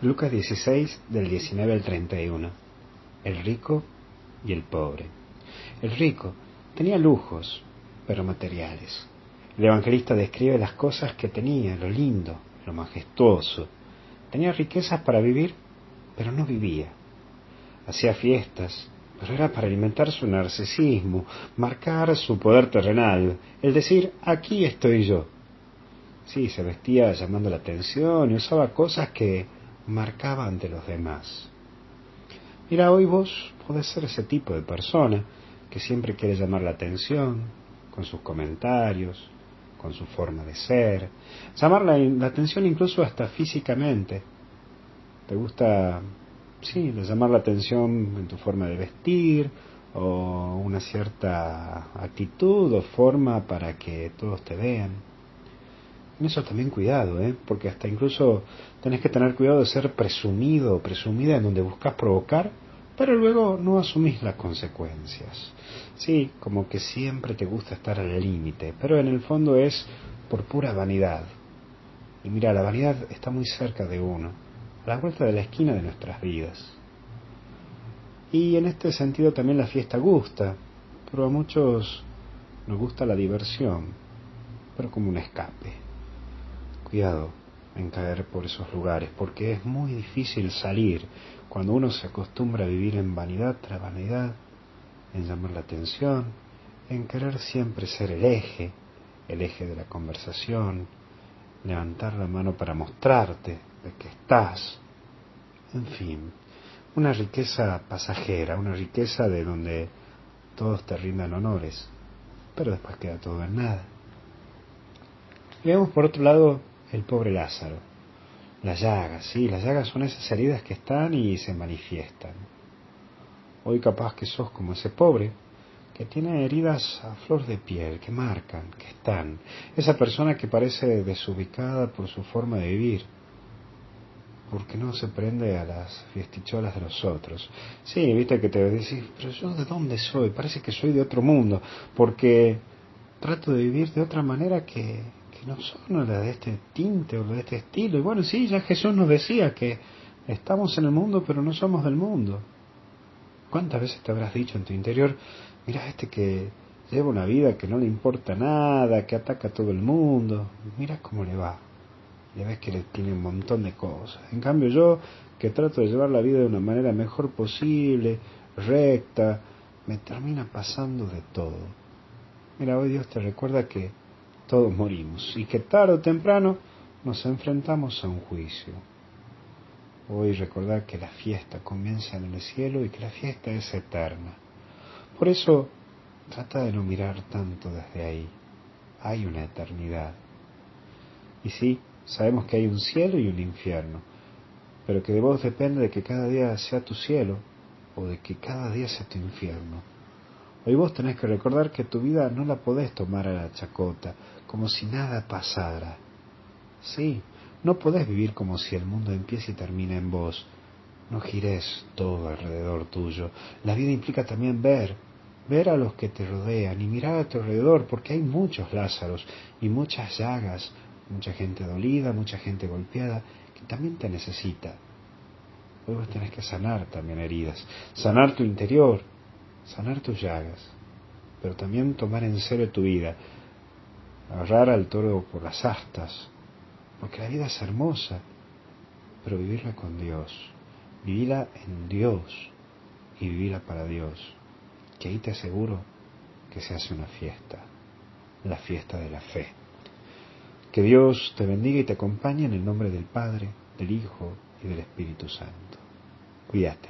Lucas 16 del 19 al 31. El rico y el pobre. El rico tenía lujos, pero materiales. El evangelista describe las cosas que tenía, lo lindo, lo majestuoso. Tenía riquezas para vivir, pero no vivía. Hacía fiestas, pero era para alimentar su narcisismo, marcar su poder terrenal, el decir, aquí estoy yo. Sí, se vestía llamando la atención y usaba cosas que marcaba ante los demás. Mira, hoy vos podés ser ese tipo de persona que siempre quiere llamar la atención con sus comentarios, con su forma de ser, llamar la, la atención incluso hasta físicamente. Te gusta sí, llamar la atención en tu forma de vestir o una cierta actitud o forma para que todos te vean. Eso también cuidado, ¿eh? porque hasta incluso tenés que tener cuidado de ser presumido o presumida en donde buscas provocar, pero luego no asumís las consecuencias. Sí, como que siempre te gusta estar al límite, pero en el fondo es por pura vanidad. Y mira, la vanidad está muy cerca de uno la vuelta de la esquina de nuestras vidas. Y en este sentido también la fiesta gusta, pero a muchos nos gusta la diversión, pero como un escape. En caer por esos lugares, porque es muy difícil salir cuando uno se acostumbra a vivir en vanidad tras vanidad, en llamar la atención, en querer siempre ser el eje, el eje de la conversación, levantar la mano para mostrarte de que estás, en fin, una riqueza pasajera, una riqueza de donde todos te rindan honores, pero después queda todo en nada. Veamos por otro lado el pobre Lázaro, las llagas, sí, las llagas son esas heridas que están y se manifiestan. Hoy capaz que sos como ese pobre, que tiene heridas a flor de piel, que marcan, que están. Esa persona que parece desubicada por su forma de vivir, porque no se prende a las fiesticholas de los otros. Sí, viste que te decís, pero yo de dónde soy, parece que soy de otro mundo, porque trato de vivir de otra manera que, que no son la de este tinte o de este estilo. Y bueno, sí, ya Jesús nos decía que estamos en el mundo, pero no somos del mundo. ¿Cuántas veces te habrás dicho en tu interior, mira este que lleva una vida que no le importa nada, que ataca a todo el mundo, mira cómo le va? Ya ves que le tiene un montón de cosas. En cambio yo, que trato de llevar la vida de una manera mejor posible, recta, me termina pasando de todo. Mira, hoy Dios te recuerda que todos morimos y que tarde o temprano nos enfrentamos a un juicio. Hoy recordar que la fiesta comienza en el cielo y que la fiesta es eterna. Por eso, trata de no mirar tanto desde ahí. Hay una eternidad. Y sí, sabemos que hay un cielo y un infierno, pero que de vos depende de que cada día sea tu cielo o de que cada día sea tu infierno. Hoy vos tenés que recordar que tu vida no la podés tomar a la chacota, como si nada pasara. Sí, no podés vivir como si el mundo empiece y termine en vos. No gires todo alrededor tuyo. La vida implica también ver, ver a los que te rodean y mirar a tu alrededor, porque hay muchos Lázaros y muchas llagas, mucha gente dolida, mucha gente golpeada, que también te necesita. Hoy vos tenés que sanar también heridas, sanar tu interior, sanar tus llagas, pero también tomar en serio tu vida, agarrar al toro por las astas, porque la vida es hermosa, pero vivirla con Dios, vivirla en Dios y vivirla para Dios, que ahí te aseguro que se hace una fiesta, la fiesta de la fe. Que Dios te bendiga y te acompañe en el nombre del Padre, del Hijo y del Espíritu Santo. Cuídate.